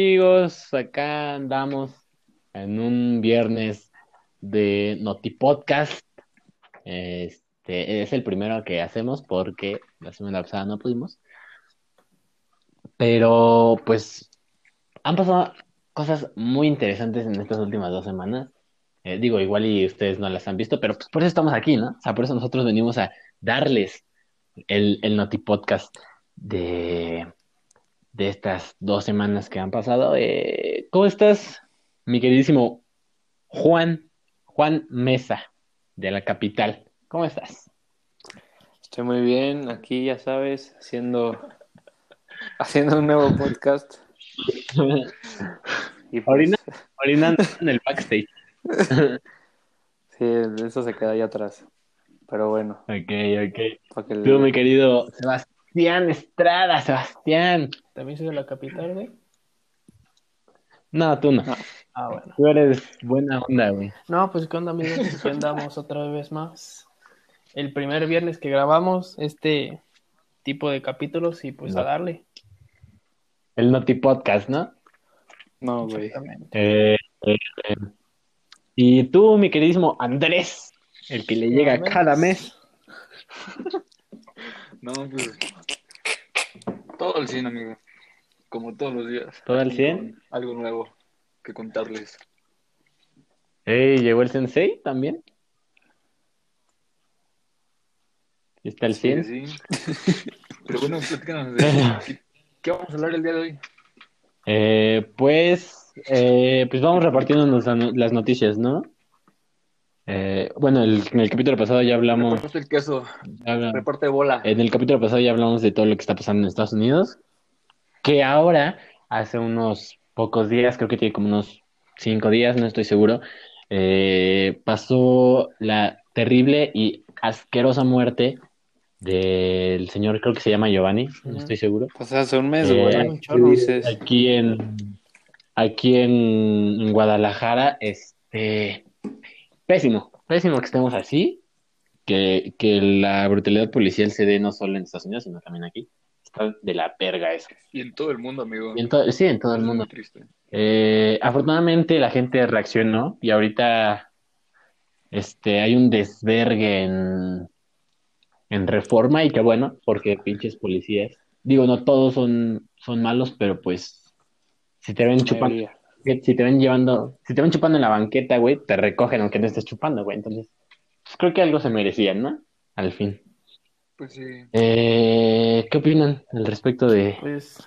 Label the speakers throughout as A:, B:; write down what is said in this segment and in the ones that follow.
A: amigos? Acá andamos en un viernes de Noti Podcast. Este es el primero que hacemos porque la semana pasada no pudimos. Pero pues han pasado cosas muy interesantes en estas últimas dos semanas. Eh, digo, igual y ustedes no las han visto, pero pues por eso estamos aquí, ¿no? O sea, por eso nosotros venimos a darles el, el Noti Podcast de, de estas dos semanas que han pasado. Eh, ¿cómo estás, mi queridísimo Juan, Juan Mesa, de la capital? ¿Cómo estás?
B: Estoy muy bien, aquí ya sabes, haciendo, haciendo un nuevo podcast. Y pues,
A: Orina- Orinando en el backstage.
B: sí, eso se queda ahí atrás. Pero bueno,
A: Ok, ok. Tú, mi querido Sebastián Estrada, Sebastián.
C: ¿También soy de la capital, güey?
A: No, tú no.
C: Ah, bueno.
A: Tú eres buena onda, güey.
C: No, pues, ¿qué onda, amigos? Aquí andamos otra vez más. El primer viernes que grabamos este tipo de capítulos y pues a darle.
A: El Noti Podcast, ¿no?
B: No, güey.
C: Exactamente.
A: Eh, eh, eh. Y tú, mi queridísimo Andrés, el que le llega cada mes.
D: No, pues. Todo al 100, amigo. Como todos los días.
A: ¿Todo al
D: Aquí
A: 100?
D: con Algo nuevo que contarles.
A: Ey, llegó el Sensei también. ¿Está el 100?
D: Sí, sí. Pero bueno, platícanos de ¿qué, vamos a hablar el día de hoy.
A: Eh, pues, eh, pues vamos no- las noticias, ¿no? Eh, bueno, el- en el capítulo pasado ya hablamos,
D: el queso,
A: ya
D: reparte bola.
A: en el capítulo pasado ya hablamos de todo lo que está pasando en Estados Unidos, que ahora, hace unos pocos días, creo que tiene como unos cinco días, no estoy seguro, eh, pasó la terrible y asquerosa muerte del señor, creo que se llama Giovanni, no estoy seguro.
B: Pues hace un mes,
A: Eh,
B: güey.
C: un
B: ¿Qué
C: chorro.
B: dices?
A: Aquí en, aquí en, en Guadalajara, este, pésimo, pésimo que estemos así, que, que la brutalidad policial se dé no solo en Estados Unidos, sino también aquí. Está de la verga eso.
D: Y en todo el mundo, amigo.
A: Y en to- sí, en todo el mundo.
D: triste.
A: Eh, afortunadamente la gente reaccionó y ahorita este, hay un desvergue en, en Reforma y qué bueno, porque pinches policías. Digo, no todos son, son malos, pero pues si te ven chupando, que si te ven llevando, si te ven chupando en la banqueta, güey, te recogen aunque no estés chupando, güey. Entonces, pues, creo que algo se merecían, ¿no? Al fin.
D: Pues sí.
A: Eh, ¿qué opinan al respecto de,
C: Pues,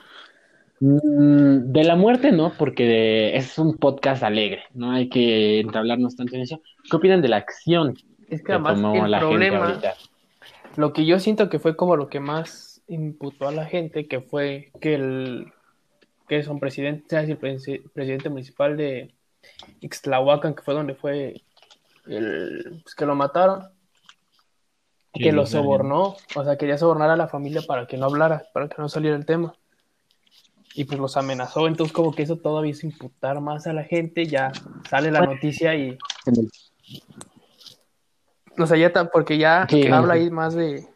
A: Mm, De la muerte no, porque es un podcast alegre, no hay que entablarnos tanto en eso. ¿Qué opinan de la acción
C: es que
A: que
C: además
A: tomó
C: el
A: la gente
C: problema,
A: ahorita?
C: lo que yo siento que fue como lo que más imputó a la gente, que fue que el que es un presidente, sea, el presi- presidente municipal de Ixtlahuacan, que fue donde fue el, pues, que lo mataron, que lo sobornó, o sea, quería sobornar a la familia para que no hablara, para que no saliera el tema. Y pues los amenazó, entonces como que eso todavía hizo imputar más a la gente, ya sale la noticia y, o sea, ya ta- porque ya
A: Sí,
C: habla ahí más de,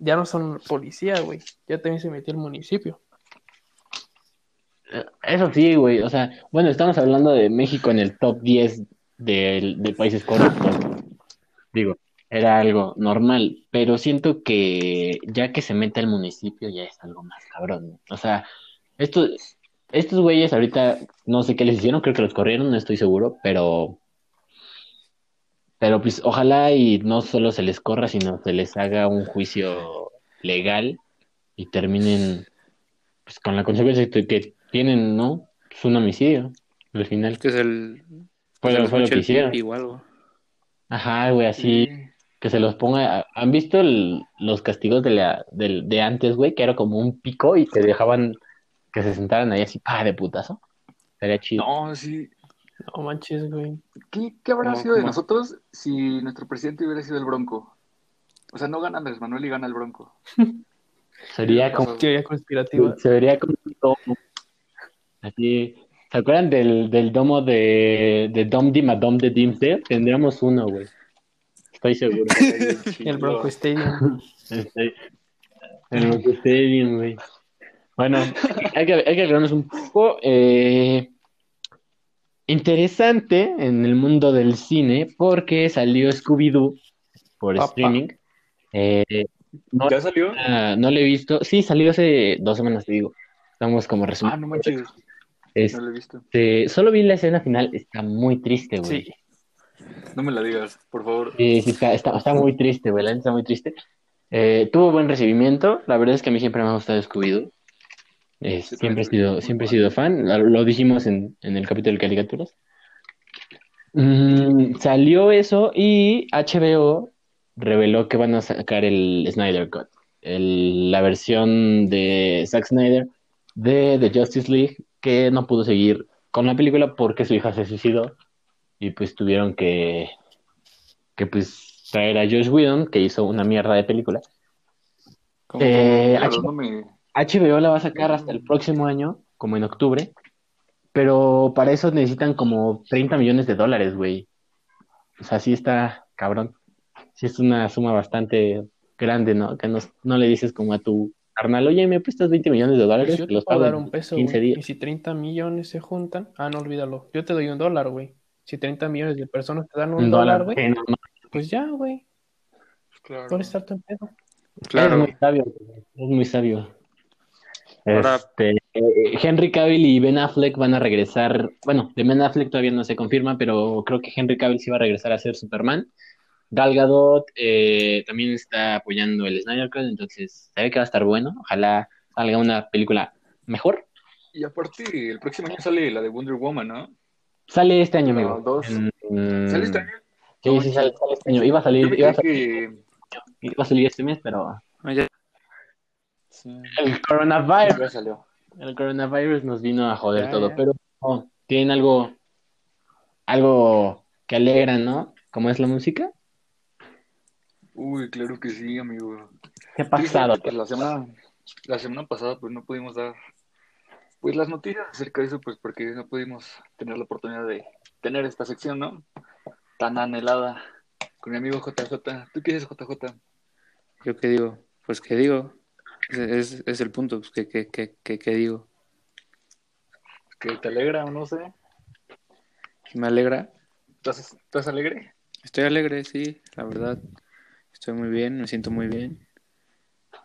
C: ya no son policía, güey, ya también se metió el municipio.
A: Eso sí, güey, o sea, bueno, estamos hablando de México en el top 10 del- de, países corruptos. Digo, era algo normal, pero siento que ya que se mete al municipio ya es algo más cabrón, ¿no? O sea, estos, estos güeyes ahorita no sé qué les hicieron, creo que los corrieron, no estoy seguro, pero, pero pues ojalá y no solo se les corra, sino se les haga un juicio legal y terminen pues con la consecuencia que, que tienen, ¿no? Es un homicidio, al final.
B: Es que es el.
A: Fue, lo- fue que hicieron. Ajá, güey, así
D: Sí.
A: Que se los ponga. ¿Han visto el- los castigos de, la, del- de antes, güey? Que era como un pico y te dejaban que se sentaran ahí así, pa, de putazo. Sería chido.
D: No, sí.
C: No manches, güey.
D: ¿Qué, qué habrá
B: ¿Cómo-
D: sido de nosotros si nuestro presidente hubiera sido el Bronco? O sea, no gana Andrés Manuel y gana el Bronco.
A: Sería como,
C: Teoría conspirativa.
A: se vería como un domo. Así, ¿se acuerdan del, del domo de, de Dom Dim a Dom de Dimsdale? Tendríamos uno, güey. Estoy seguro.
C: El Bronco Stadium.
A: Estoy- El Bronco Stadium, güey. Bueno, hay que, hay que aclararnos un poco. eh, interesante en el mundo del cine porque salió Scooby-Doo por streaming. Eh, no,
D: ¿Ya salió?
A: ah, no lo he visto. Sí, salió hace dos semanas, te digo. Estamos como
D: Ah,
A: resumiendo.
D: no manches.
A: Este,
D: No lo he visto.
A: solo vi la escena final. Está muy triste, güey.
C: Sí.
D: No me la digas, por favor.
A: Sí, sí, está, está, está muy triste, güey. La está muy triste. Eh, tuvo buen recibimiento. La verdad es que a mí siempre me ha gustado Scooby-Doo. Eh,
D: Sí,
A: siempre he sido, siempre he sido fan. Lo, lo dijimos en, en el capítulo de caricaturas. Mm, salió eso y HBO reveló que van a sacar el Snyder Cut, el- la versión de Zack Snyder de The Justice League, que no pudo seguir con la película porque su hija se suicidó y pues tuvieron que, que pues traer a Josh Whedon, que hizo una mierda de película.
B: ¿Cómo,
A: Eh,
D: La verdad,
A: H-
D: no me...
A: HBO la va a sacar hasta el próximo año, como en octubre, pero para eso necesitan como 30 millones de dólares, güey. O sea, sí está cabrón. Sí es una suma bastante grande, ¿no? Que no, no le dices como a tu carnal, oye, me prestas 20 millones de
C: Pues
A: dólares,
C: yo
A: te los pago
C: dar
A: en
C: un peso,
A: 15
C: güey. Y
A: días.
C: si 30 millones se juntan, ah, no olvídalo. Yo te doy un dólar, güey. Si 30 millones de personas te dan un,
A: Un
C: dólar, güey, pues ya, güey.
D: Claro.
C: Por estar en pedo.
A: Es
B: Claro.
A: muy sabio, es muy sabio.
B: Ahora-
A: Este, eh, Henry Cavill y Ben Affleck van a regresar. Bueno, de Ben Affleck todavía no se confirma, pero creo que Henry Cavill sí va a regresar a ser Superman. Gal Gadot eh, también está apoyando el Snyder Cut, entonces se ve que va a estar bueno. Ojalá salga una película mejor.
D: Y aparte, el próximo año sale la de Wonder Woman, ¿no?
A: Sale este año,
D: No,
A: amigo.
D: dos.
A: En-
D: ¿Sale este año?
A: Sí, sí, sale, sale este año. Iba a salir, iba a salir,
D: que...
A: iba a salir este mes, pero
B: Ah. Sí.
A: el coronavirus.
D: Salió.
A: El coronavirus nos vino a joder
B: Ya,
A: todo,
B: ya.
A: pero tienen algo, algo que alegra, ¿no? Como es la música.
D: Uy, claro que sí, amigo.
A: ¿Qué ha pasado?
D: Pues la semana, la semana pasada pues no pudimos dar pues las noticias acerca de eso pues porque no pudimos tener la oportunidad de tener esta sección, ¿no? Tan anhelada con mi amigo JJ. ¿Tú qué dices JJ?
B: ¿Yo qué digo? Pues qué digo. Es, es, es el punto. Pues, ¿qué, qué, qué, qué, qué digo?
D: ¿Que te alegra o no sé?
B: ¿Me alegra?
D: ¿Estás, estás alegre?
B: Estoy alegre, sí, la verdad. Estoy muy bien, me siento muy bien.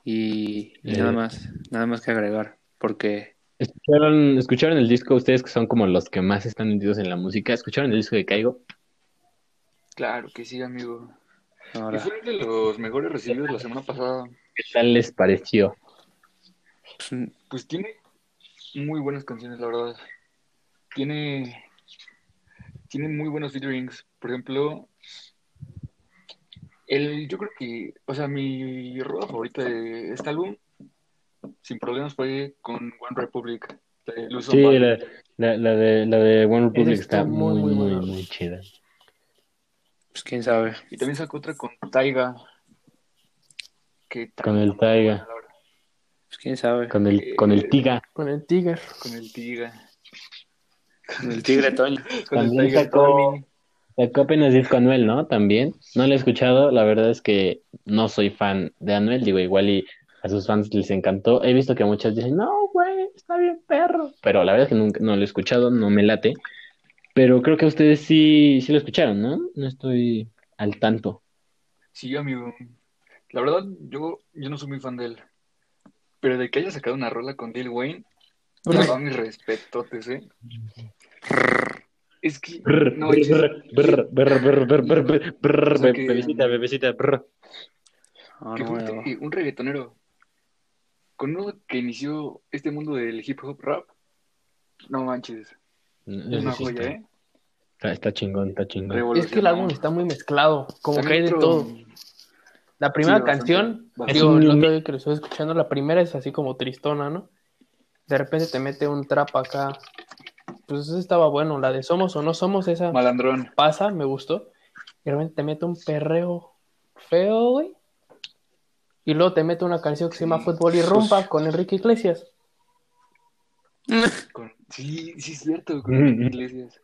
B: Y, y
A: Eh.
B: nada más, nada más que agregar. Porque
A: ¿Escucharon, ¿Escucharon el disco ustedes que son como los que más están metidos en la música? ¿Escucharon el disco de Caigo?
D: Claro que sí, amigo. Y
B: ahora,
D: fue de los mejores recibidos la semana pasada.
A: ¿Qué tal les pareció?
B: pues,
D: Pues tiene muy buenas canciones, la verdad. Tiene, tiene muy buenos featurings. Por ejemplo, el, yo creo que, o sea, mi rola favorita de este álbum, sin problemas, fue con One Republic. de Luz
A: Sí, la, la, la de, la de One Republic
C: está
A: está
C: muy,
A: muy,
C: muy
A: muy, chida.
B: pues quién sabe.
D: Y también sacó otra con Taiga. Que
A: Con el Taiga.
B: Pues quién sabe.
A: Con el, con el Tiga.
C: Con el Tiger.
D: Con el Tiga.
B: Con el tigre Toño.
D: Con el
A: También
D: Tiger
A: sacó-. Sacó apenas disco Anuel, ¿no? También. No lo he escuchado. La verdad es que no soy fan de Anuel. Digo, igual y a sus fans les encantó. He visto que muchos dicen, no, güey, está bien perro. Pero la verdad es que nunca, no lo he escuchado, no me late. Pero creo que ustedes sí, sí lo escucharon, ¿no? No estoy al tanto.
D: Sí, amigo. La verdad, yo, yo no soy muy fan de él. Pero de que haya sacado una rola con Lil Wayne, la verdad, mis respetotes, ¿eh? Es que, no,
A: bebecita, bebecita.
B: Ah,
D: un reggaetonero con uno que inició este mundo del hip hop rap. No manches,
A: Eso
D: una
A: sí
D: joya,
A: está,
D: ¿eh?
A: está, está chingón, está chingón.
C: Es que el álbum está muy mezclado. Como que hay de todo. La primera
D: Sí,
C: canción,
D: bastante.
C: digo, el otro día que lo estoy escuchando, la primera es así como tristona, ¿no? De repente te mete un trap acá. Pues esa estaba bueno. La de Somos o No Somos, esa
D: Malandrón.
C: pasa, me gustó. Y de repente te mete un perreo feo, güey. Y luego te mete una canción que se llama Fútbol y Rumba con Enrique Iglesias.
D: Con- Sí, sí, es cierto, con Enrique. Iglesias.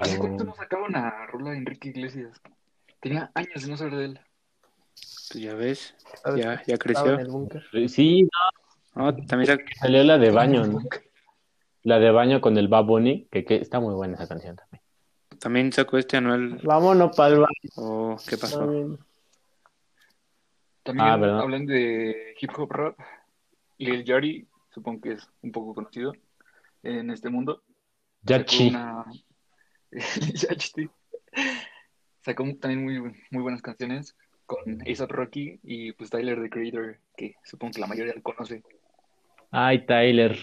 D: ¿Hace cuánto no sacaba una rola de Enrique Iglesias? Tenía años de no saber de él.
B: Pues ya ves, ya, ya creció.
C: en el búnker.
A: Sí,
B: No, también
A: Salió la de baño, ¿no? La de baño con el Bad Bunny, que, que está muy buena esa canción también.
B: también sacó este anual.
A: Vámonos para el baño.
B: Oh, ¿Qué pasó?
D: También
A: Ah, ¿verdad?
D: hablando de hip hop rap, Lil Yachty, supongo que es un poco conocido en este mundo. sacó
A: Yachi.
D: una- Yachty. Sacó también muy, muy buenas canciones con A$AP Rocky y pues Tyler, the Creator, que supongo que la mayoría lo conoce.
A: Ay, Tyler.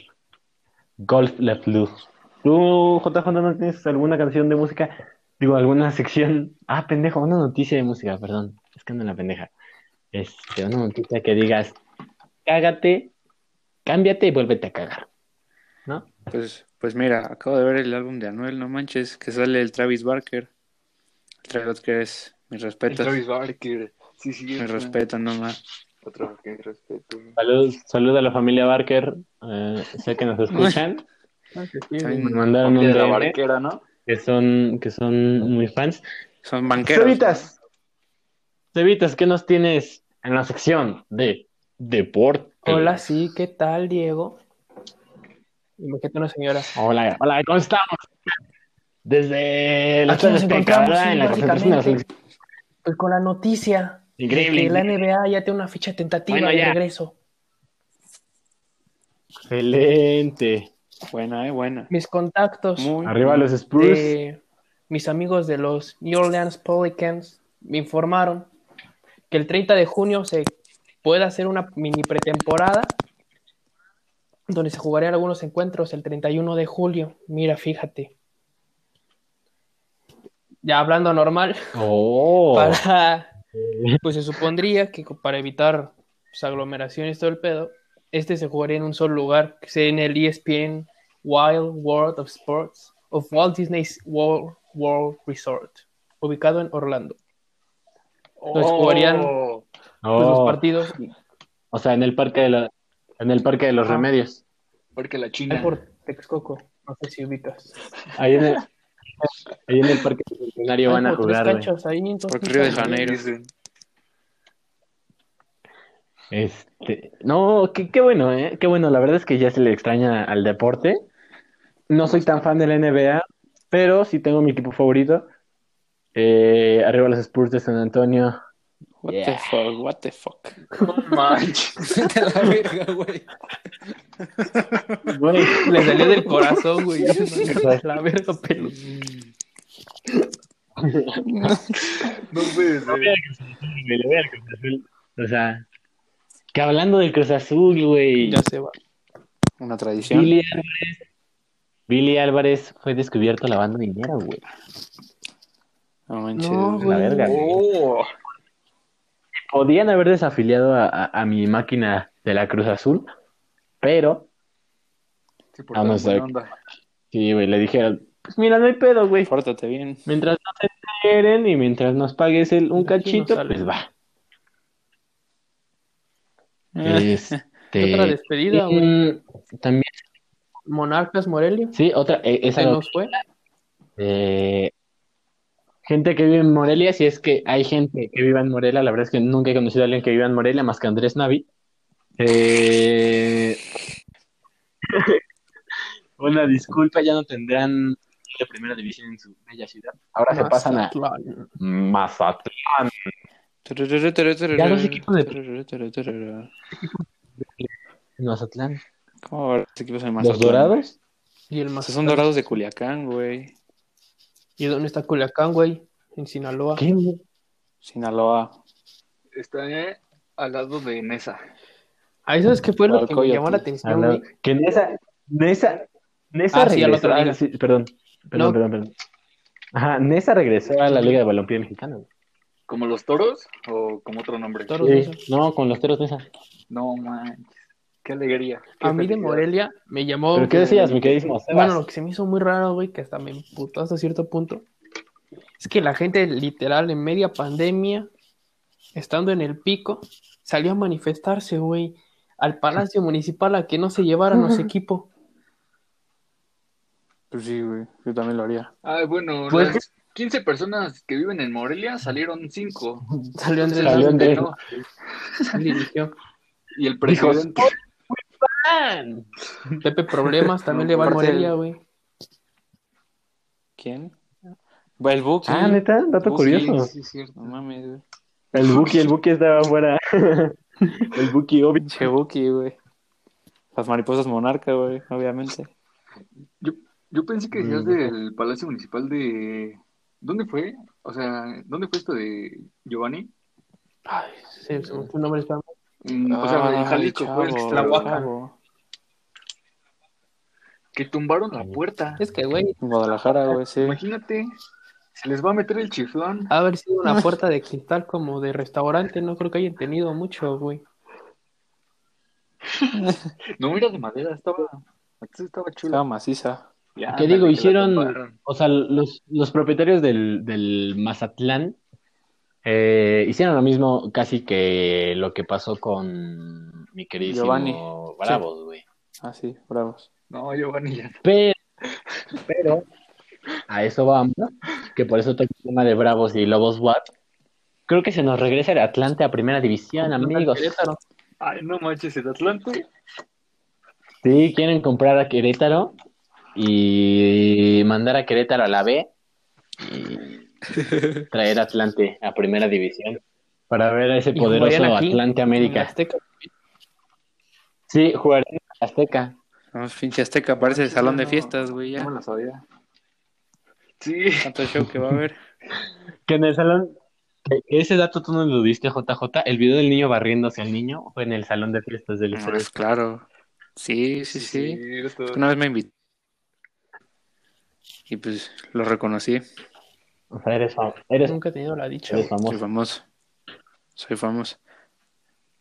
A: Golf Left Loose. ¿Tú, JJ, no tienes alguna canción de música? Digo, alguna sección. Ah, pendejo, una noticia de música, perdón. Es que ando en la pendeja. Este, una noticia que digas, cágate, cámbiate y vuélvete a cagar. ¿No?
B: Pues, pues mira, acabo de ver el álbum de Anuel, no manches, que sale el Travis Barker. El Travis Barker es mis
D: El
B: respetos.
D: Travis Barker. Sí, sí,
B: Mis
D: es
B: respetos nomás.
D: Otro que respeto.
A: Salud, salud a la familia Barker. Eh, sé que nos escuchan.
B: También
A: Me mandaron un
D: Familia de la
A: DM
D: barquera, ¿no?
A: que son, que son muy fans.
B: Son banqueros.
A: Cevitas. Cevitas, ¿qué nos tienes en la sección de deporte?
C: Hola, sí, ¿qué tal, Diego? Imagínate una señora.
A: Hola, hola, ¿cómo estamos? Desde la
C: Aquí nos encontramos,
A: en la concentración de la
C: básicamente.
A: selección.
C: Pues con la noticia
A: Increíble.
C: de que la NBA ya tiene una ficha tentativa
A: Bueno,
C: de
A: ya.
C: regreso.
A: Excelente.
B: Buena, eh, buena.
C: Mis contactos
B: Muy
A: Arriba los Spurs.
C: de mis amigos de los New Orleans Pelicans me informaron que el 30 de junio se puede hacer una mini pretemporada donde se jugarían algunos encuentros el 31 de julio. Mira, fíjate. Ya hablando normal,
A: Oh.
C: para pues se supondría que para evitar pues, aglomeraciones todo el pedo, este se jugaría en un solo lugar, que sea en el ESPN Wild World of Sports of Walt Disney's World, World Resort, ubicado en Orlando. Entonces jugarían
D: Oh,
C: pues, los
A: Oh.
C: partidos
A: O sea, en el parque de la, en el parque de los
C: Ah.
A: remedios.
D: porque la
C: ahí
D: China.
C: por Texcoco, no sé si ubicas.
A: Ahí en el, ahí en el parque centenario van a jugar. güey.
C: canchas ahí,
B: Por Río de. Janeiro.
A: Este, no, qué, qué bueno, ¿eh? Qué bueno. La verdad es que ya se le extraña al deporte. No soy tan fan de la NBA, pero sí tengo mi equipo favorito. Eh, arriba los Spurs de San Antonio.
B: What
A: Yeah.
B: the fuck, what the fuck.
D: No manches.
B: Vete a la verga, güey.
A: Güey,
C: Le salió del corazón, güey. La verga, pelo.
D: No puede ser.
A: güey, le voy al Cruz Azul. O sea, que hablando del Cruz Azul, güey.
C: Ya se va.
B: Una tradición.
A: Billy Álvarez. Billy Álvarez fue descubierto lavando dinero, güey.
B: No manches.
C: No,
A: La verga, güey.
D: Oh,
A: Podían haber desafiliado a, a- a mi máquina de la Cruz Azul, pero
D: sí, por
A: Vamos a
D: onda.
A: sí, güey, le dijeron, pues mira, no hay pedo, güey.
B: Pórtate bien.
A: Mientras no te enteren y mientras nos pagues el, un
C: aquí
A: cachito, pues va.
B: Eh,
A: Este,
C: Otra despedida, güey.
A: también,
C: Monarcas Morelia.
A: sí, otra, eh, esa
C: nos fue.
A: eh, gente que vive en Morelia, si es que hay gente que viva en Morelia, la verdad es que nunca he conocido a alguien que viva en Morelia más que Andrés Navi. Eh, Una disculpa, ya no tendrán la primera división en su bella ciudad. Ahora se pasan a
C: Mazatlán.
A: Mazatlán. Ya los equipos En Mazatlán.
B: ¿Cómo va los equipos en
A: ¿Los
B: Mazatlán?
A: dorados?
C: Y el
B: Esos
C: Mazatlán.
B: son dorados de Culiacán, güey.
C: ¿Y dónde está Culiacán, güey? En Sinaloa.
A: ¿Qué?
B: Sinaloa.
D: Está eh, al lado de Nesa.
C: Ahí sabes qué fue lo que me llamó la atención, güey.
A: Que Nesa, Nesa, Nesa
C: Ah, sí, al
A: regresó.
C: otro
A: ah, sí, perdón, perdón,
C: No.
A: perdón, perdón. Ajá, Nesa regresó a la Liga de Balompié Mexicana. güey.
D: ¿Como los toros o como otro nombre?
C: Toros.
A: Sí, no, con los toros Nesa.
D: No manches. Qué alegría. qué
C: A mí de. Morelia me llamó.
A: ¿Pero qué decías, mi queridísimo?
C: Bueno, lo que se me hizo muy raro, güey, que hasta me emputó hasta cierto punto, es que la gente literal en media pandemia, estando en el pico, salió a manifestarse, güey, al Palacio Municipal a que no se llevaran los equipos.
B: Pues sí, güey. Yo también lo haría.
D: Ah, bueno,
A: Pues
D: las 15 personas que viven en Morelia salieron 5.
C: Salió Andrés
A: Salió
C: Manuel,
A: Andrés.
C: no.
D: Y el
A: Dijo,
C: Pepe Problemas también le va a Morelia,
B: el-
C: güey.
B: ¿Quién? El Buki.
A: Ah, neta, dato
B: Buki,
A: curioso.
D: Sí, es cierto.
B: No mames, güey.
A: El Buki, el Buki estaba afuera. el Buki, obvio.
B: Pinche Buki, güey. Las mariposas monarca, güey, obviamente.
D: Yo, yo pensé que decías
A: Mm.
D: del Palacio Municipal de... ¿Dónde fue? O sea, ¿dónde fue esto de Giovanni?
C: Ay, sí, el nombre, espérame.
D: Mm, o sea, en Jalisco fue el
B: chavo,
C: Tlahuaca.
D: Que tumbaron la puerta.
C: Es que, güey,
B: En Guadalajara, güey, sí.
D: Imagínate, se les va a meter el chiflón.
C: ha haber sido una puerta de cristal como de restaurante, no creo que hayan tenido mucho, güey.
D: No, era de madera, estaba... Antes estaba
B: Estaba
D: chulo.
B: maciza.
D: Ya,
A: ¿Qué digo? Hicieron, o sea, los, los propietarios del, del Mazatlán eh, hicieron lo mismo casi que lo que pasó con mi queridísimo
B: Giovanni.
A: Bravos, güey.
B: Ah, sí, bravos.
D: No, Giovanni ya.
A: Pero, pero, a eso vamos, que por eso toca el tema de Bravos y Lobos WAP. Creo que se nos regresa el Atlante a primera división, amigos.
C: Querétaro.
D: Ay, no manches, el Atlante.
A: Sí, quieren comprar a Querétaro y mandar a Querétaro a la B y traer a Atlante a primera división para ver a ese poderoso
C: aquí,
A: Atlante América.
C: Azteca.
A: Sí, jugarían en Azteca.
B: No, pinche Azteca, parece el salón de fiestas, güey, ya.
D: No me lo sabía. Sí.
B: Tanto show que va a haber.
A: Que en el salón, que ese dato tú no lo diste, JJ. El video del niño barriéndose al niño fue en el salón de fiestas del estadio.
B: Pues claro. Sí, sí, sí. Una vez me invitó. Y pues lo reconocí.
A: O sea, eres, fam- eres,
C: Nunca he tenido la dicha.
A: eres
C: güey.
B: Soy
A: famoso.
B: famoso. Soy famoso.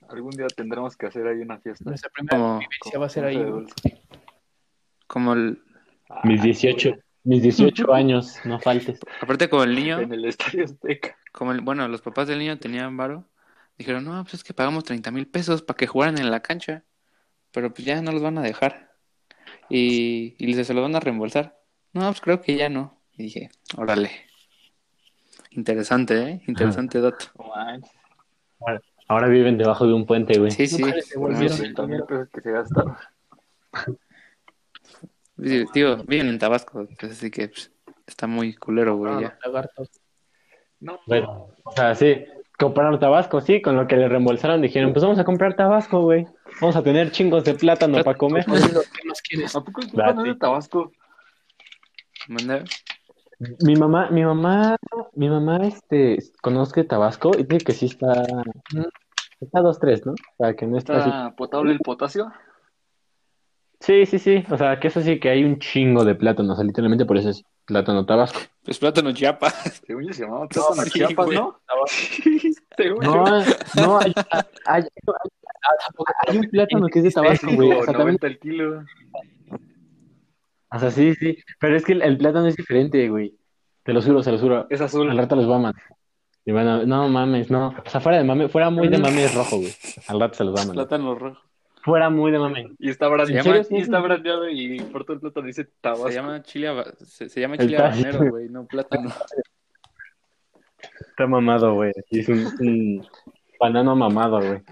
D: Algún día tendremos que hacer ahí una fiesta.
C: Nuestra primera
B: Como,
C: vivencia va a ser ahí.
B: como el.
A: Mis 18, mis 18 años, no faltes.
B: Aparte, como el niño.
D: En el Estadio Azteca.
B: Como el, bueno, los papás del niño tenían varo. Dijeron, no, pues es que pagamos 30 mil pesos para que jugaran en la cancha. Pero pues ya no los van a dejar. Y, y les se los van a reembolsar. No, pues creo que ya no. Y dije, órale. Interesante, ¿eh? Interesante dato.
D: No manches.
A: Ahora viven debajo de un puente, güey.
B: Sí, sí.
C: Nunca les devolvieron
B: Sí, sí.
C: el
D: 30 mil
C: dinero.
D: pesos que se gastaron.
B: Sí, Digo, viven en Tabasco, pues, así que pues, está muy culero, güey, ya.
C: los lagartos.
D: No,
A: Bueno, o sea, sí, compraron Tabasco, sí, con lo que le reembolsaron dijeron, pues vamos a comprar Tabasco, güey. Vamos a tener chingos de plátano para comer.
C: ¿Qué más quieres?
D: ¿A poco es de Tabasco?
B: Manda-
A: Mi mamá, mi mamá, mi mamá, este, conozca Tabasco y dice que sí está, está dos, tres, ¿no? O sea, que no está así.
D: ¿Está potable el potasio?
A: Sí, sí, sí, o sea, que eso sí que hay un chingo de plátano, o sea, literalmente por eso es plátano Tabasco.
B: Pues plátano Chiapas.
D: Según yo se llamaba plátano
B: sí,
D: Chiapas,
B: güey.
D: ¿no?
A: No, no, hay, hay, hay un plátano que es de Tabasco, güey, o sea, también
D: 90 el kilo.
A: O sea, sí, sí. Pero es que el, el plátano es diferente, güey. Te lo juro, se lo juro.
D: Es azul.
A: Al rato los va a mandar. Y van a- no mames, no. O sea, fuera de mame, fuera muy de mame es rojo, güey. Al rato se los va a mandar.
B: Plátano rojo.
A: Fuera muy de mame.
D: Y está brandeado. Y está brandeado y por todo el plátano dice Tabasco.
B: Se llama chile, haba- se, se llama
A: El
B: chile habanero, güey, no plátano.
A: Está mamado, güey. Sí, es un, un banano mamado, güey.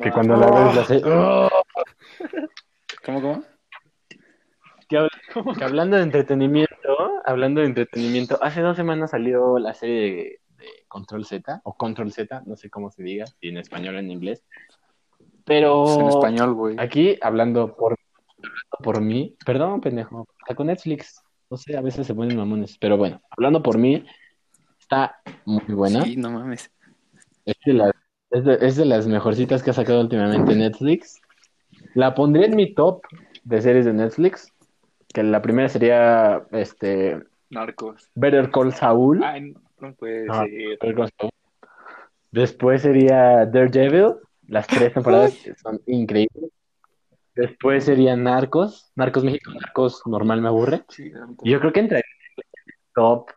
A: Que cuando la ves la hace... ¡Oh!
B: ¿Cómo, cómo?
A: Que, hab- que hablando de entretenimiento, hablando de entretenimiento, hace dos semanas salió la serie de, de Control Z, o Control Z, no sé cómo se diga, si en español o en inglés. Pero
B: Es en español, güey.
A: Aquí, hablando por, hablando por mí, perdón, pendejo, está con Netflix, no sé, a veces se ponen mamones, pero bueno, hablando por mí, está muy buena,
B: Sí, no mames.
A: es, de las, es, de, es de las mejorcitas que ha sacado últimamente Netflix. La pondré en mi top de series de Netflix, que la primera sería este
D: Narcos.
A: Better Call Saul.
D: Ay, no puede
A: Ah.
D: ser.
A: Better Call Saul. Después sería Daredevil, las tres temporadas que son increíbles. Después sería Narcos, Narcos México, Narcos normal me aburre.
D: Sí,
A: Yo creo que entra en el top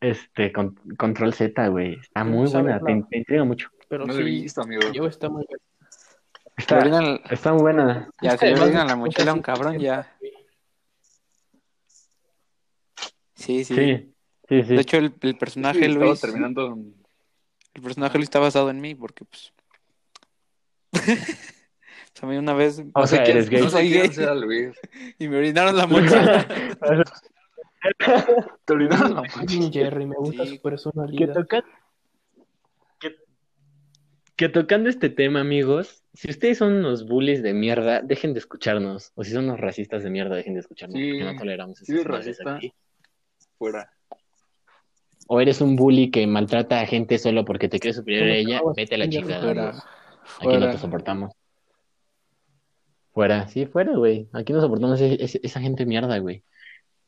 A: este con, Control Z, güey. Está muy buena, te,
C: no.
A: te intriga mucho.
C: Pero
D: No lo he
C: sí,
D: visto, amigo.
C: yo está muy bien.
B: Le
A: Está, muy buena.
B: ya,
C: Es que
B: si le la
C: de-
B: mochila a un cabrón, ya. Sí, sí.
A: Sí, sí, sí.
B: De hecho, el, el personaje
D: Sí,
B: Luis,
D: terminando.
B: el personaje Luis está basado en mí, porque pues, sea, a mí una vez
A: O sea,
D: quién-
A: eres gay.
D: No sé
B: Soy gay.
D: sea Luis.
B: y me orinaron la mochila.
D: Te olvidaron la
C: Bien, Jerry, me gusta
B: Sí.
C: su
A: que,
C: personalidad.
A: toca- que, que tocando este tema, amigos, si ustedes son unos bullies de mierda, dejen de escucharnos. O si son unos racistas de mierda, dejen de escucharnos.
D: Sí.
A: porque no toleramos
D: racista,
A: aquí.
D: Fuera.
A: O eres un bully que maltrata a gente solo porque te crees superior a ella, vete a la chingada.
B: Fuera.
A: Aquí no te soportamos. Fuera, sí, fuera, güey. Aquí no soportamos e- esa gente mierda, güey.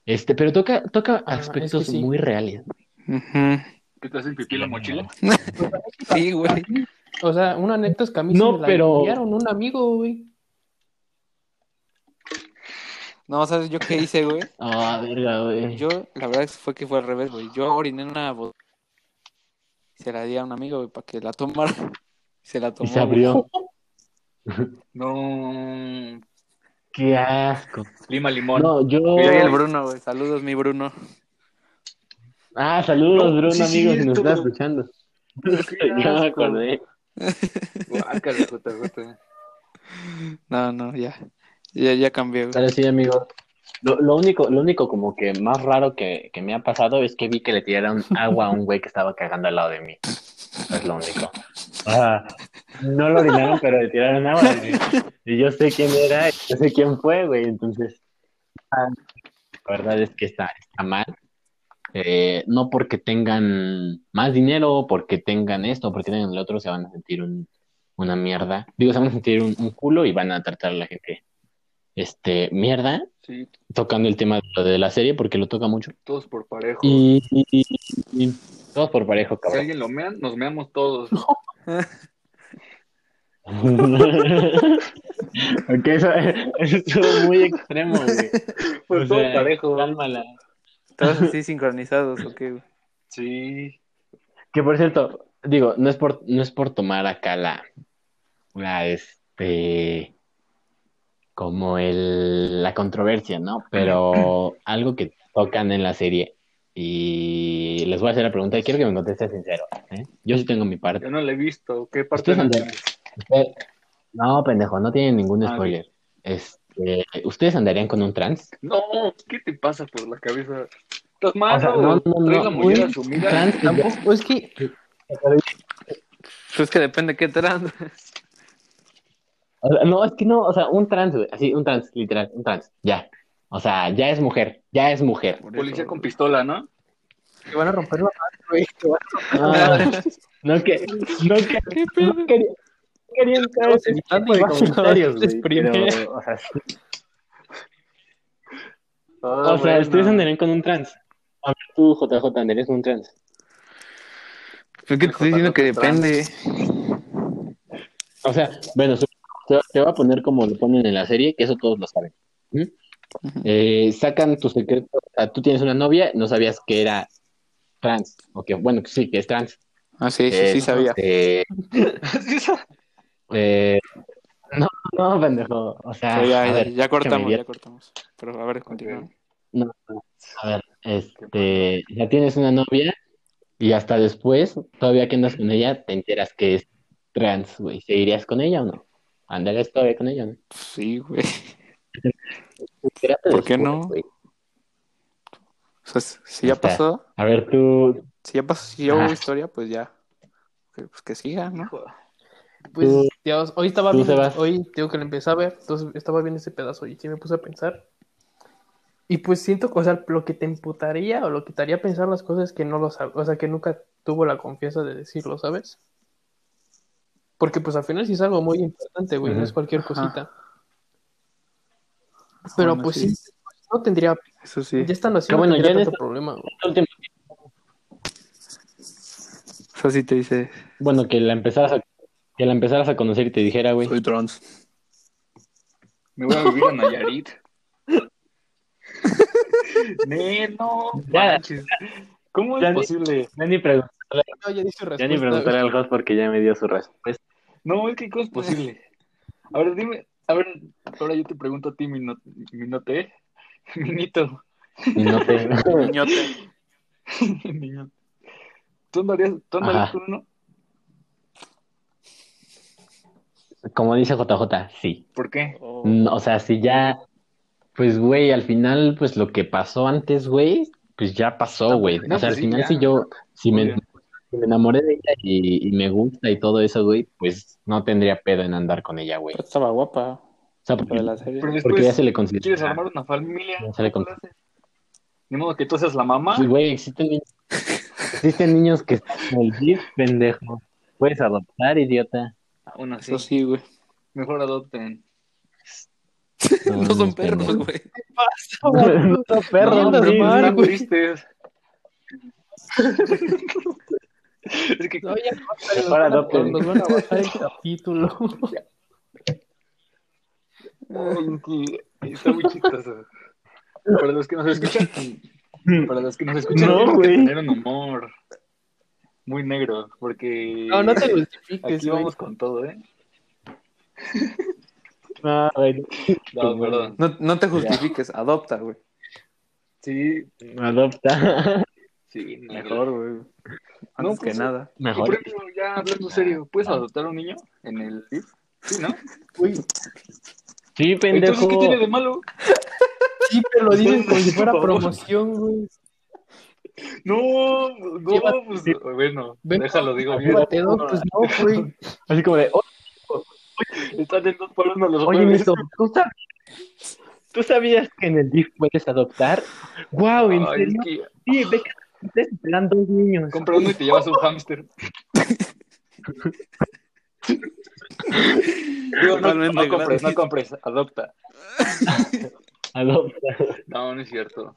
A: Este, pero toca, toca
C: Ah, es que
A: aspectos
C: sí.
A: muy reales.
B: Ujú.
D: ¿Qué te hacen pipí la mochila?
B: Sí, güey.
C: O sea, una neta es que a mí
A: No,
C: me la
A: pero-
C: enviaron un amigo, güey.
B: No, ¿sabes yo qué hice, güey?
A: Ah, verga, güey.
B: Yo, la verdad es que fue que fue al revés, güey. Yo oriné una botella. Se la di a un amigo, güey, para que la tomara. Se la
A: Y
B: tomó.
A: se abrió.
D: No.
A: Qué asco.
D: Lima, limón.
A: No, yo.
B: Yo y el Bruno, güey. Saludos, mi Bruno.
A: Ah, saludos,
D: No,
A: Bruno,
D: sí,
A: amigos, si nos estás escuchando. Ya me acordé.
D: Guácala, JJ.
B: No, no, ya. Ya, ya.
A: Ahora sí, amigos. Lo, lo único, lo único como que más raro que, que me ha pasado es que vi que le tiraron agua a un güey que estaba cagando al lado de mí. Es lo único. Ah, no lo orinaron, pero le tiraron agua. güey. Y yo sé quién era, y yo sé quién fue, güey. Entonces, ah, la verdad es que está, está mal. Eh, no porque tengan más dinero, porque tengan esto, porque tengan lo otro, se van a sentir un, una mierda. Digo, se van a sentir un, un culo y van a tratar a la gente este mierda,
D: Sí,
A: tocando el tema de, lo de la serie, porque lo toca mucho.
D: todos por parejo.
A: Y, y- y- y todos por parejo,
D: Si
A: cabrón.
D: alguien lo mean, nos meamos todos.
A: ok, eso, eso estuvo muy extremo, güey.
D: Pues
A: O
D: todo
A: sea,
D: parejo.
A: cálmala.
B: Todos así sincronizados, ¿o qué, güey?
D: Sí.
A: Que por cierto, digo, no es por, no es por tomar acá la, la este, como el, la controversia, ¿no? Pero algo que tocan en la serie y les voy a hacer la pregunta y quiero que me conteste sincero, ¿eh? Yo sí tengo mi parte.
D: Yo no lo he visto. ¿Qué parte no
A: andan- Usted- No, pendejo, no tienen ningún
D: Ah,
A: spoiler. Este, ¿ustedes andarían con un trans?
D: No, ¿qué te pasa por la cabeza? ¿Estás mal?
A: O sea, no, no, no,
D: Traes la
A: trans-
C: Tampoco, es que
B: Pues es que depende qué trans.
A: O sea, no, es que no, o sea, un trans, güey, así, un trans, literal, un trans, ya. O sea, ya es mujer, ya es mujer.
D: Policía con pistola, ¿no?
C: te van a romper la madre, güey. te van a
A: No, no que, no que, no quería, no quería entrar en ese
C: Evitando
A: tipo de
C: y
A: comentarios, güey, pero, o sea, sí.
D: Ah,
A: o sea,
D: bueno.
A: ustedes andarían con un trans. A ver, tú, JJ, andarías con un trans.
B: Es que te estoy diciendo que depende.
A: O sea, bueno, su- te, te voy a poner como lo ponen en la serie, que eso todos lo saben. ¿Mm? Eh, sacan tu secreto, o sea, tú tienes una novia, no sabías que era trans, o que, bueno, que sí, que es trans.
B: Ah, sí, sí, sí sabía.
A: Eh, eh, no, no, pendejo, o sea,
B: ya,
A: a
B: ya,
A: ver,
B: ya cortamos, ya cortamos. Pero a ver, continúa.
A: no, a ver, este, ya tienes una novia y hasta después, todavía que andas con ella, te enteras que es trans, güey, ¿seguirías con ella o no? ¿Andarías todavía con ella no?
B: Sí, güey. ¿Por qué no?
A: güey.
B: O sea, si ya pasó,
A: A ver, tú,
B: si ya pasó, si ya hubo historia, pues ya. Que- Pues que siga, ¿no?
C: Pues,
A: Tú-
C: Dios, hoy estaba viendo, hoy tengo que lo empecé a ver, entonces estaba viendo ese pedazo y sí me puse a pensar. Y pues siento que, o sea, lo que te imputaría o lo que te haría pensar las cosas es que no lo sabes, o sea, que nunca tuvo la confianza de decirlo, ¿sabes? Porque pues al final sí es algo muy importante, güey, no es cualquier
B: Ajá.
C: cosita. Pero
B: Bueno,
C: pues
B: sí.
C: sí, no tendría,
B: Eso sí.
C: ya
A: Que
C: no
A: bueno,
C: tendría
A: ya en
C: tanto
A: esta-
C: problema, güey.
B: sí te dice,
A: bueno, que la empezaras a, que la empezaras a conocer y te dijera, güey,
B: soy trans.
D: Me voy a vivir a Nayarit. No, manches. ¿Cómo es
A: Ya ni-
D: posible?
A: ya ni preguntarle,
C: No, ya di su
A: ya ni
C: güey.
A: al host porque ya me dio su respuesta.
D: No, es que ¿cómo es posible? A ver, dime, a ver, ahora yo te pregunto a ti, Mino- Minote, Minito,
A: Y no te...
B: Niñote.
D: Niño. ¿Tú andarías, tú andarías con uno?
A: como dice JJ, sí.
D: ¿Por qué?
B: Oh.
A: Mm, O sea, si ya, pues, güey, al final, pues lo que pasó antes, güey, pues ya pasó, güey.
D: No,
A: O sea, al
D: pues sí,
A: final,
D: ya.
A: si yo, si me. Me enamoré de ella y, y me gusta y todo eso, güey, pues no tendría pedo en andar con ella, güey.
B: Pero estaba guapa.
A: O sea, porque,
B: la serie.
D: Pero
A: porque ya se le
D: quieres
A: considera.
D: armar una familia.
A: Ya se le.
D: Ni modo que tú seas la mamá.
A: Pues, güey, existen, ni- existen niños que están en el DIF, pendejo. Puedes adoptar, idiota.
D: Aún así,
B: Eso sí, güey.
D: mejor adopten.
A: No,
B: No son
A: no,
B: perros, güey.
A: No son perros,
D: no,
C: andas
A: sí,
C: mal,
D: están
C: güey.
D: tristes. Es que
C: No, ya
A: Mejor
C: nos van a-
A: adopten.
C: nos van a bajar el capítulo.
D: Ay, está muy chistoso. Para los que nos escuchan, para los que nos escuchan,
A: No,
D: que tener un humor muy negro, porque
C: No, no te justifiques,
D: aquí
C: güey.
D: vamos con todo, ¿eh?
A: No, güey.
D: No, perdón.
B: No, no te justifiques, adopta, güey.
D: Sí,
A: Adopta.
D: Sí,
B: Mejor, güey. Antes
D: pues,
B: que nada.
D: Y por
A: Mejor.
D: ejemplo, ya hablando serio, ¿puedes adoptar a un niño en el DIF? Sí, ¿no?
C: Güey,
A: Sí, pendejo.
D: Entonces, ¿qué tiene de malo?
C: sí, pero lo dices como si fuera promoción, güey.
D: No, no,
C: Llévate-
D: pues, bueno,
C: Ven,
D: déjalo, digo bien.
C: Llévate dos, pues no, güey.
A: Así como de, "Oh,
D: Están en dos por uno los
A: oye. Neto, ¿tú sabías, ¿tú sabías que en el DIF puedes adoptar? ¡Guau! ¿En
D: Ay, es
A: serio?
D: que
A: Sí, ve que ustedes te dan dos niños.
D: compra uno y te llevas un hámster. Digo, no, compres, no compres, adopta.
A: Adopta.
D: No, no es cierto.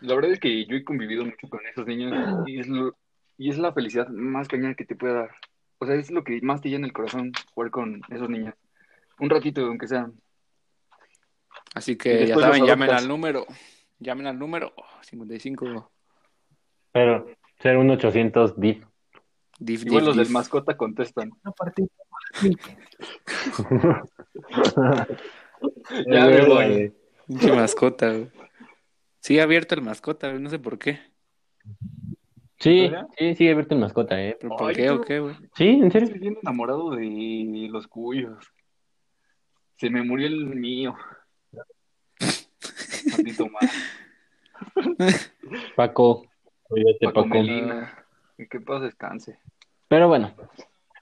D: La verdad es que yo he convivido mucho con esos niños y es, lo- y es la felicidad más cañona que te puede dar. O sea, es lo que más te llena el corazón jugar con esos niños. Un ratito, aunque sea.
B: Así que ya saben, llamen al número. Llamen al número oh, 55.
A: Pero, ser un 800 DIF.
B: Dif,
D: Igual
B: dif,
D: los del mascota contestan. Ya me voy.
B: Pinche mascota, güey. Sigue abierto el mascota, güey. No sé por qué.
A: Sí,
D: ¿Verdad?
A: sí, sigue abierto el mascota, ¿eh?
B: ¿Pero por
D: Ay,
B: qué o qué, güey?
A: Sí, ¿en serio?
D: Estoy bien enamorado de los cuyos. Se me murió el mío. Maldito más.
A: Paco, cuídate,
D: Paco. Melina. Que paz descanse.
A: Pero bueno,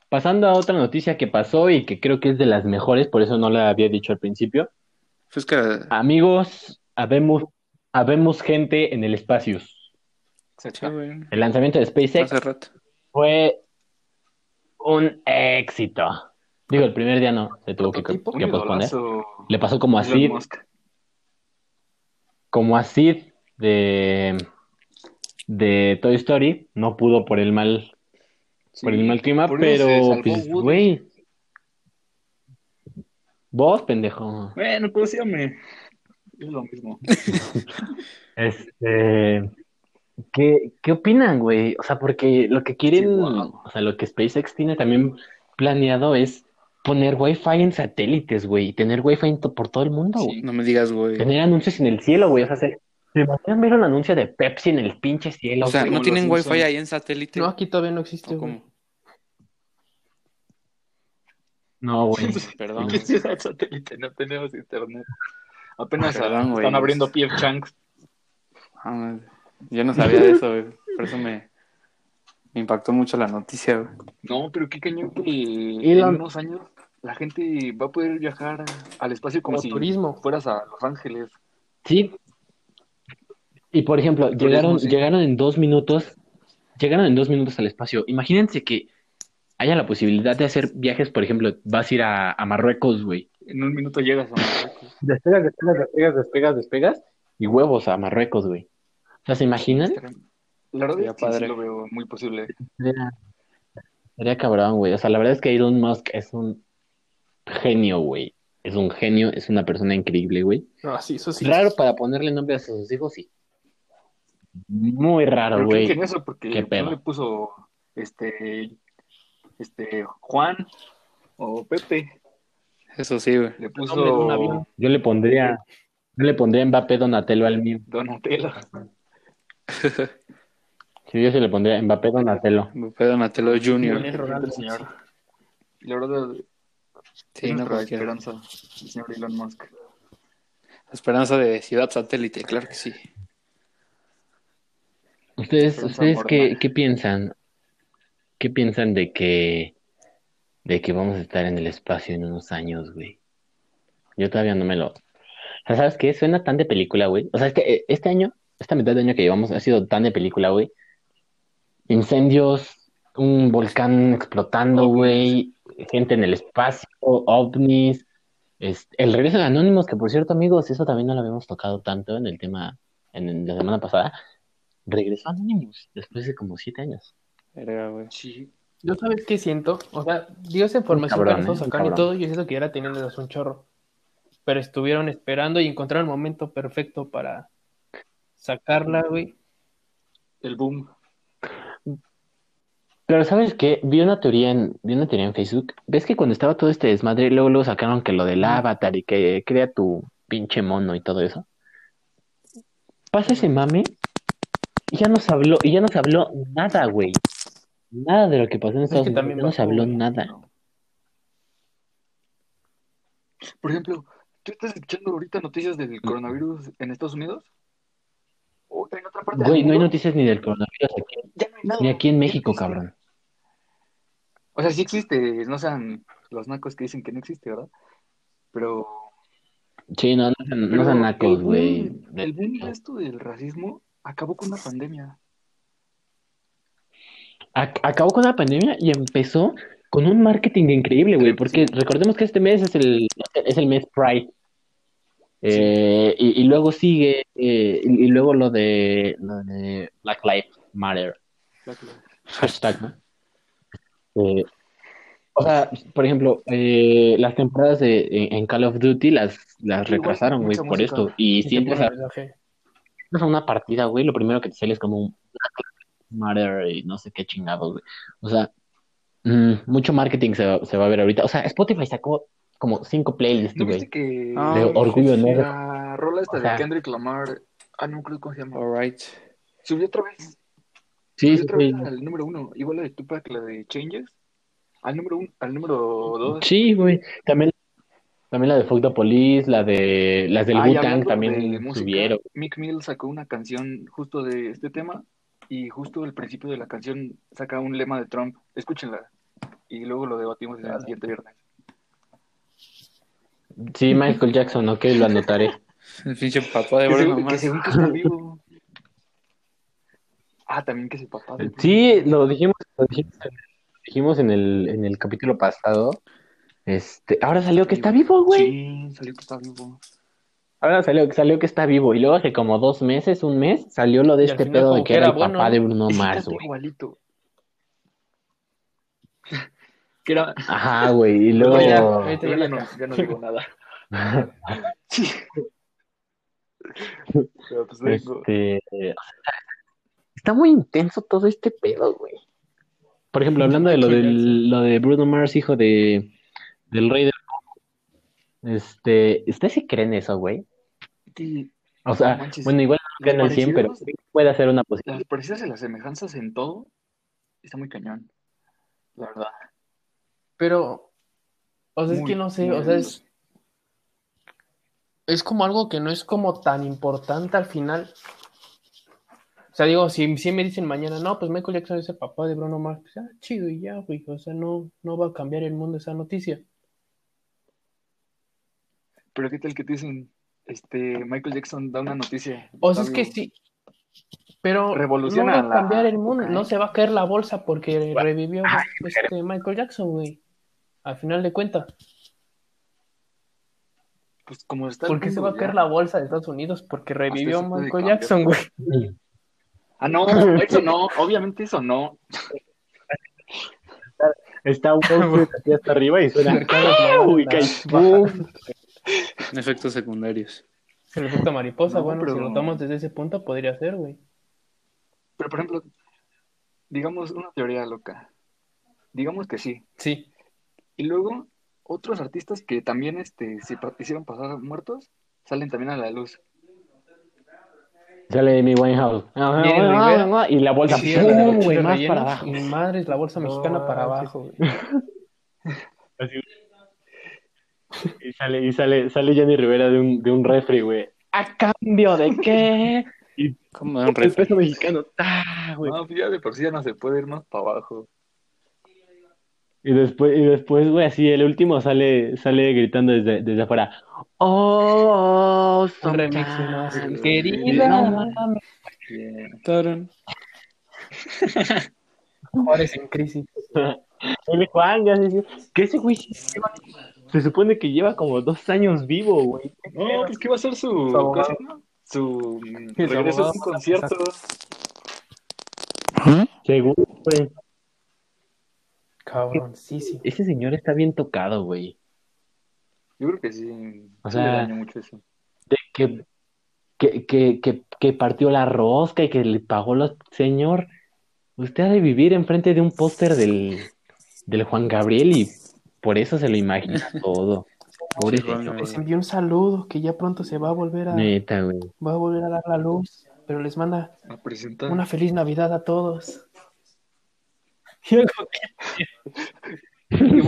A: pasando a otra noticia que pasó y que creo que es de las mejores, por eso no la había dicho al principio.
B: Pues que
A: Amigos, habemos, habemos gente en el espacio. El lanzamiento de SpaceX
B: Hace rato.
A: fue un éxito. Digo, el primer día no, se tuvo que, que posponer. Le pasó como a Sid, como a Sid de, de Toy Story, no pudo por el mal, por el mal clima, pero pues, güey. Vos, pendejo.
D: Bueno, ¿cómo se llame? Es lo mismo.
A: Este, ¿qué, qué opinan, güey? O sea, porque lo que quieren,
D: Sí, wow.
A: o sea, lo que SpaceX tiene también planeado es poner Wi-Fi en satélites, güey, y tener Wi-Fi por todo el mundo.
B: No me digas, güey.
A: Tener anuncios en el cielo, güey. O sea, se, ¿se imaginan ver un anuncio de Pepsi en el pinche cielo,
B: O sea? ¿no tienen wifi
D: Simpson.
B: ahí en satélite?
C: no, aquí todavía no existe,
B: ¿O
C: güey.
B: cómo?
A: No, güey.
B: Perdón.
D: ¿Qué ciudad satélite? No tenemos internet. Apenas
B: Perdón,
D: ah,
B: güey.
D: están abriendo PF Chunks.
B: Ah, yo no sabía de eso, güey. Por eso me, me impactó mucho la noticia, güey.
D: No, pero qué cañón que en unos años la gente va a poder viajar al espacio como
C: Como
D: si
C: turismo.
D: fueras a Los Ángeles.
A: Sí. Y por ejemplo, llegaron,
D: sí.
A: llegaron en dos minutos, llegaron en dos minutos al espacio. Imagínense que haya la posibilidad de hacer viajes, por ejemplo, vas a ir a, a Marruecos, güey.
D: En un minuto llegas a Marruecos.
A: Despegas, despegas, despegas, despegas, despegas, y huevos a Marruecos, güey. O sea, ¿se imaginan?
D: La verdad
B: Sería
D: es que sí
B: padre.
D: lo veo muy posible.
A: Sería, sería cabrón, güey. O sea, la verdad es que Elon Musk es un genio, güey. Es un genio, es una persona increíble, güey.
C: No, sí, eso sí.
A: Raro para ponerle nombre a sus hijos, sí. Muy raro, güey.
D: ingenioso, porque
A: Qué pedo.
D: no le puso este, este Juan o Pepe.
B: Eso sí, güey.
D: Le puso
A: Yo le pondría, yo le pondría Mbappé Donatello al mío.
D: Donatello.
A: Sí, yo se le pondría Mbappé Donatello.
B: Pedro Natelo Jr.
C: Lionel Ronaldo.
D: señor. La verdad,
B: Sí,
D: es
B: no
D: esperanza, el señor Elon Musk.
B: La esperanza de ciudad satélite, claro que sí.
A: ¿Ustedes, ustedes qué, qué piensan? ¿Qué piensan de que, de que vamos a estar en el espacio en unos años, güey? Yo todavía no me lo... O sea, ¿sabes qué? Suena tan de película, güey. O sea, es que eh, este año, esta mitad de año que llevamos ha sido tan de película, güey. Incendios, un volcán explotando, güey. Gente en el espacio, ovnis. este, el regreso de Anónimos, que por cierto, amigos, eso también no lo habíamos tocado tanto en el tema en, en la semana pasada. Regresó Anonymous después de como siete años.
B: Verga, güey.
D: Sí.
C: ¿Yo sabes qué siento? O sea, dio esa información
A: cabrón,
C: nosotros
A: ¿eh? Un
C: sacaron y todo, yo siento que ya la tenían un chorro. Pero estuvieron esperando y encontraron el momento perfecto para sacarla, güey.
D: El boom.
A: Pero ¿sabes qué? Vi una teoría en, vi una teoría en Facebook. ¿Ves que cuando estaba todo este desmadre, luego, luego sacaron que lo del avatar y que crea tu pinche mono y todo eso? Pasa ese mame y ya no se habló, y ya no se habló nada, güey. Nada de lo que pasó en Estados
C: que
A: Unidos, no se habló nada.
D: Por ejemplo, ¿tú estás escuchando ahorita noticias del coronavirus en Estados Unidos? ¿O en otra parte
A: Güey, no hay noticias ni del coronavirus aquí,
D: Ya no hay nada.
A: ni aquí en
D: no
A: México, cabrón.
D: O sea, sí existe, no sean los nacos que dicen que no existe, ¿verdad? Pero,
A: Sí, no, no, sean- no
D: pero
A: sean nacos, güey.
D: El boom esto del racismo acabó con una pandemia.
A: Ac- acabó con la pandemia y empezó con un marketing increíble, güey, porque recordemos que este mes es el, es el mes Pride. Eh, y, y luego sigue, eh, y, y luego lo de, lo de Black Lives Matter, hashtag, ¿no? Eh, o sea, por ejemplo, eh, las temporadas de, en, en Call of Duty las, las retrasaron, güey, por
D: música.
A: esto. Y
C: Y
A: si
C: te
A: entras
C: ponen
A: a,
C: mensaje.
A: entras a una partida, güey, lo primero que te sale es como un Matter y no sé qué chingados, güey. O sea, mm, mucho marketing se va, se va a ver ahorita. O sea, Spotify sacó como cinco playlists,
D: ¿No
A: güey.
D: que
B: Ah,
A: De orgullo negro.
D: la rola esta
A: O sea-
D: de Kendrick Lamar, ah, no creo cómo se llama,
B: Alright.
D: subió otra vez,
A: Sí,
D: subió
A: sí,
D: otra
A: sí.
D: vez al número uno, igual la de Tupac, la de Changes, al número uno, al número dos.
A: Sí, güey. También, también la de Fuck the Police, la de las del
D: Ah,
A: Wu-Tang también
D: de música,
A: subieron.
D: Mick Mill sacó una canción justo de este tema y justo al principio de la canción saca un lema de Trump. Escúchenla y luego lo debatimos en el siguiente viernes.
A: Sí, Michael Jackson, ok, lo anotaré.
B: El pinche papá de
D: Que,
B: Bruno
D: según, que
B: Mars.
D: según que está vivo. Ah, también que es el papá de
A: Sí, lo dijimos, lo dijimos, dijimos en el, en el capítulo pasado. Este, ahora salió que está vivo, güey.
D: Sí, salió que está vivo.
A: Ahora salió, salió que está vivo. Y luego hace como dos meses, un mes, salió lo de
C: Y
A: este
C: final
A: pedo de que era el
C: bueno,
A: papá de Bruno Mars, güey.
D: igualito. que era...
A: Ajá, güey. Y
C: Luego ya,
D: no,
C: ca-
D: ya no digo nada. Sí. Pero pues.
A: Este, está muy intenso todo este pedo, güey. Por ejemplo, hablando de lo, del, lo de Bruno Mars, hijo de, del rey del Este, ¿ustedes sí creen eso, güey?
D: Sí,
A: O sea,
D: No manches.
A: bueno, igual no creen al 100, pero puede ser una posibilidad.
D: Las parecidas y las semejanzas en todo está muy cañón. La verdad.
C: Pero, o sea, es que no sé, o sea, es, es como algo que no es como tan importante al final. O sea, digo, si, si me dicen mañana, no, pues Michael Jackson es el papá de Bruno Mars, pues ah, chido y ya, güey, o sea, no, no va a cambiar el mundo esa noticia.
D: Pero qué tal que te dicen, este, Michael Jackson da una noticia.
C: O sea, es que sí, pero
D: Revoluciona
C: no va a cambiar
D: la
C: el mundo, no
D: ¿eh?
C: se va a caer la bolsa porque revivió este Michael Jackson, güey. Al final de cuentas,
D: Pues como está
C: ¿por qué se va a caer la bolsa de Estados Unidos? Porque revivió
D: eso puede
C: Michael. Jackson, güey.
D: Ah, no, eso no, obviamente eso no.
A: Está un poco aquí hasta arriba y suena. Uy.
B: Efectos secundarios.
C: El efecto mariposa,
D: No,
C: bueno,
D: pero-
C: si lo tomamos desde ese punto, podría ser, güey.
D: Pero por ejemplo, digamos una teoría loca. Digamos que sí.
C: Sí.
D: Y luego otros artistas que también este, se hicieron pasar muertos salen también a la luz.
A: Sale Amy Winehouse. Ah, ah, ah, Y la bolsa,
C: Sí,
A: güey,
C: chiles
A: más
C: rellenos,
A: para abajo.
C: Y madre, la bolsa mexicana
A: No,
C: para abajo, güey.
A: sale, y sale, sale Jenny Rivera de un, de un refri, güey. ¿A cambio de qué? Y
B: Como un
A: el
B: refri.
A: peso mexicano, ¡ta! güey.
D: No, pues ya de por sí ya no se puede ir más para abajo.
A: Y después, y después, güey, así el último sale, sale gritando desde, desde afuera. Oh,
C: Un remix. Querida.
A: No.
C: Juárez en crisis.
A: El Juan, ya se que ese güey se supone que lleva como dos años vivo, güey.
D: No, pues que va a ser su,
C: Su abogado.
D: Su
C: Su
D: regreso a un concierto.
A: Seguro, güey.
C: Cabrón, sí, sí.
A: Ese señor está bien tocado, güey.
D: Yo creo que sí.
A: O sea,
D: le daño mucho eso.
A: De que, que, que, que, que partió la rosca y que le pagó los... Señor, usted ha de vivir enfrente de un póster del, del Juan Gabriel y por eso se lo imagina todo. Pobre
B: Sí, Juan
A: señor.
C: Les envió un saludo que ya pronto se va a volver a,
A: Neta, güey.
C: va a volver a dar la luz, pero les manda
D: A presentar.
C: una feliz Navidad a todos. Y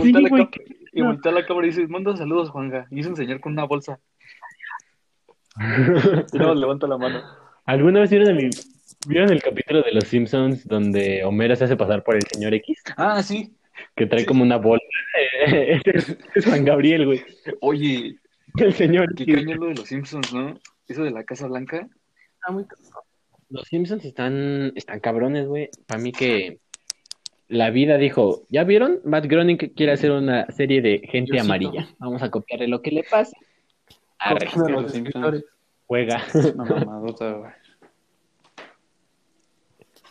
A: Sí,
D: voltea la cámara y dice, manda saludos, Juanga. Y es un señor con una bolsa. Y luego levanta la mano.
A: ¿Alguna vez vieron el, vieron el capítulo de Los Simpsons donde Homero se hace pasar por el señor X?
D: Ah, sí.
A: Que trae
D: Sí.
A: como una bola. es, es Juan Gabriel, güey.
D: Oye,
A: El señor
D: qué
A: X.
D: caño lo de los Simpsons, ¿no? Eso de la Casa Blanca.
C: está muy
A: Los Simpsons están, están cabrones, güey. Para mí que la vida dijo, ¿ya vieron? Matt Groening quiere hacer una serie de gente amarilla. Vamos a copiarle lo que le pasa.
C: A los
B: Simpsons.
A: juega.
B: Una mamadota, güey.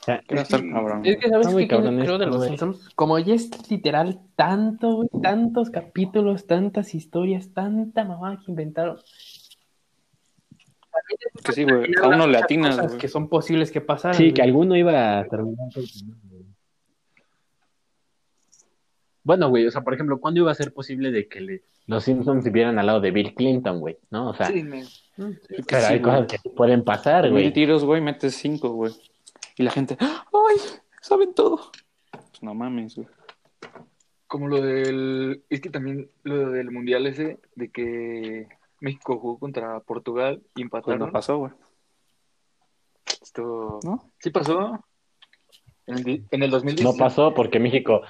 A: Sea,
B: cabrón.
C: Es que sabes
A: cabrón
C: creo de los. Simpsons, como ya es literal tanto, güey, tantos capítulos, tantas historias, tanta mamá que inventaron.
B: Que sí, güey. A uno le atinas,
C: cosas
B: güey.
C: que son posibles que pasaran.
A: Sí,
C: güey.
A: que alguno iba a terminar. Bueno, güey, o sea, por ejemplo, ¿cuándo iba a ser posible de que le- los Simpsons vivieran al lado de Bill Clinton, güey? ¿No? O sea,
D: Sí, me...
B: Que
A: pero
B: sí,
A: hay
B: güey.
A: cosas que sí pueden pasar,
B: Mil
A: güey.
B: tiros, güey, metes cinco, güey. Y la gente, ¡ay! Saben todo. Pues no mames, güey.
D: Como lo del... Es que también lo del Mundial ese, de que México jugó contra Portugal y
B: Pues
D: empataron.
B: no pasó, güey.
D: Esto...
B: ¿No?
D: ¿Sí pasó? En el, en el 2010.
A: No pasó porque México,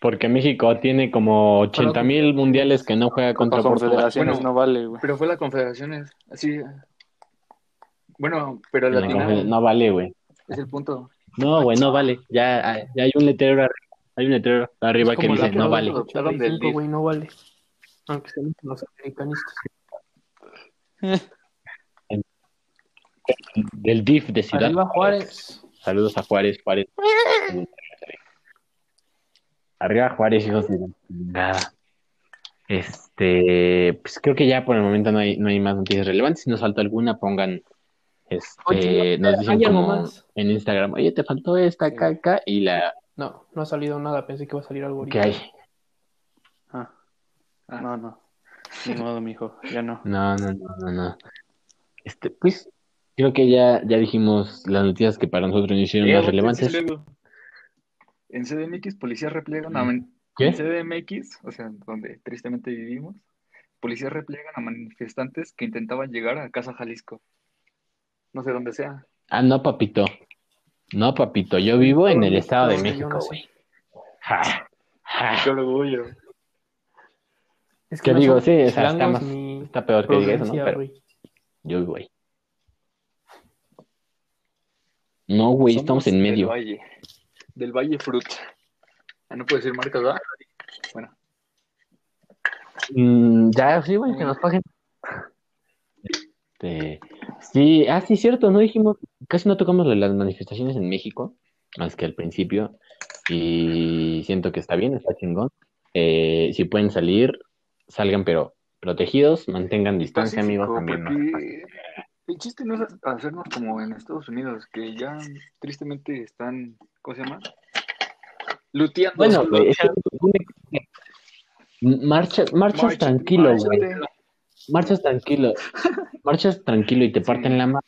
A: porque México tiene como 80 mil mundiales que no juega contra Portugal.
B: confederaciones
D: Bueno,
B: no vale, güey.
D: Pero fue la Confederaciones. Así... Bueno, pero
A: la No vale, güey.
D: Es el punto.
A: No, güey, no vale. Ya, ya hay un letrero arriba, hay un letrero arriba que dice no vale.
C: de los
D: Adoptaron del
C: 85,
D: DIF.
C: güey, no vale. Aunque sean los americanistas.
A: Del DIF de Ciudad
C: Arriba Juárez.
A: Saludos a Juárez, Juárez. Arriba Juárez, hijos de chingada. Este, pues creo que ya por el momento no hay, no hay más noticias relevantes. Si nos falta alguna, pongan, este,
C: Oye,
A: nos dicen
C: ¿hay algo
A: como
C: más?
A: en Instagram, oye, te faltó esta caca y la
C: No, no ha salido nada. Pensé que iba a salir algo ahorita.
A: hay.
B: Ah. No, no. Ni modo, mijo. Ya no.
A: No, no, no, no, no. Este, pues creo que ya, ya dijimos las noticias que para nosotros no hicieron más relevantes.
D: En CDMX, policías repliegan a man-
A: ¿Qué?
D: En CDMX, o sea, donde tristemente vivimos, policías repliegan a manifestantes que intentaban llegar a Casa Jalisco. No sé dónde sea.
A: Ah, no, papito. No, papito, yo vivo en el Estado de México, güey. Ja, ja.
D: Qué orgullo.
C: Es
A: ¿Qué
C: no
A: digo? Sí, o sea, está más- peor que diga eso, ¿no? Pero yo, güey. No, güey, estamos en
D: Del
A: medio.
D: Valle. Del Valle Fruit. Ah, no puedo decir marcas, ¿verdad? Bueno,
A: Mm, ya, sí, güey, que nos paguen. Este, sí, ah, sí, cierto, no dijimos, casi no tocamos las manifestaciones en México, más que al principio, y siento que está bien, está chingón. Eh, si pueden salir, salgan, pero protegidos, mantengan distancia,
D: pacífico,
A: amigos, también.
D: el chiste no es hacernos como en Estados Unidos, que ya tristemente están, ¿cómo se llama? Luteando.
A: Bueno, güey, marchas, marchas
D: Márchate,
A: tranquilo, güey. Marchas tranquilo. Marchas tranquilo y te parten la mano.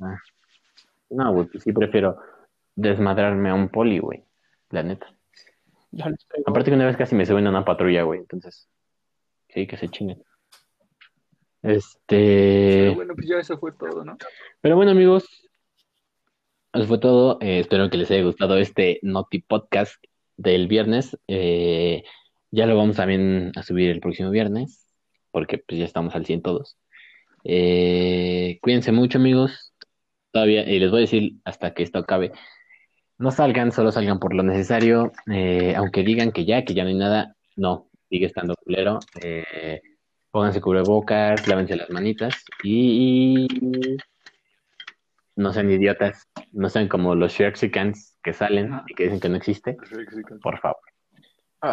A: Ah. No, güey, pues sí prefiero desmadrarme a un poli, güey. La neta. Aparte que una vez casi me suben a una patrulla, güey. Entonces, Sí, que se chinguen.
D: Pero
A: Este,
D: bueno, pues ya eso fue todo, ¿no?
A: pero bueno, amigos, eso fue todo. Eh, espero que les haya gustado este Noti Podcast del viernes. Eh, ya lo vamos también a subir el próximo viernes, porque pues ya estamos al 100 todos. Eh, cuídense mucho, amigos. Todavía, y les voy a decir hasta que esto acabe. No salgan, solo salgan por lo necesario. Eh, aunque digan que ya, que ya no hay nada, no, sigue estando culero. Eh, pónganse cubrebocas, lávense las manitas y, y no sean idiotas, no sean como los Sharksicans que salen y que dicen que no existe. Por favor.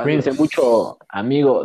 A: Cuídense mucho, amigos.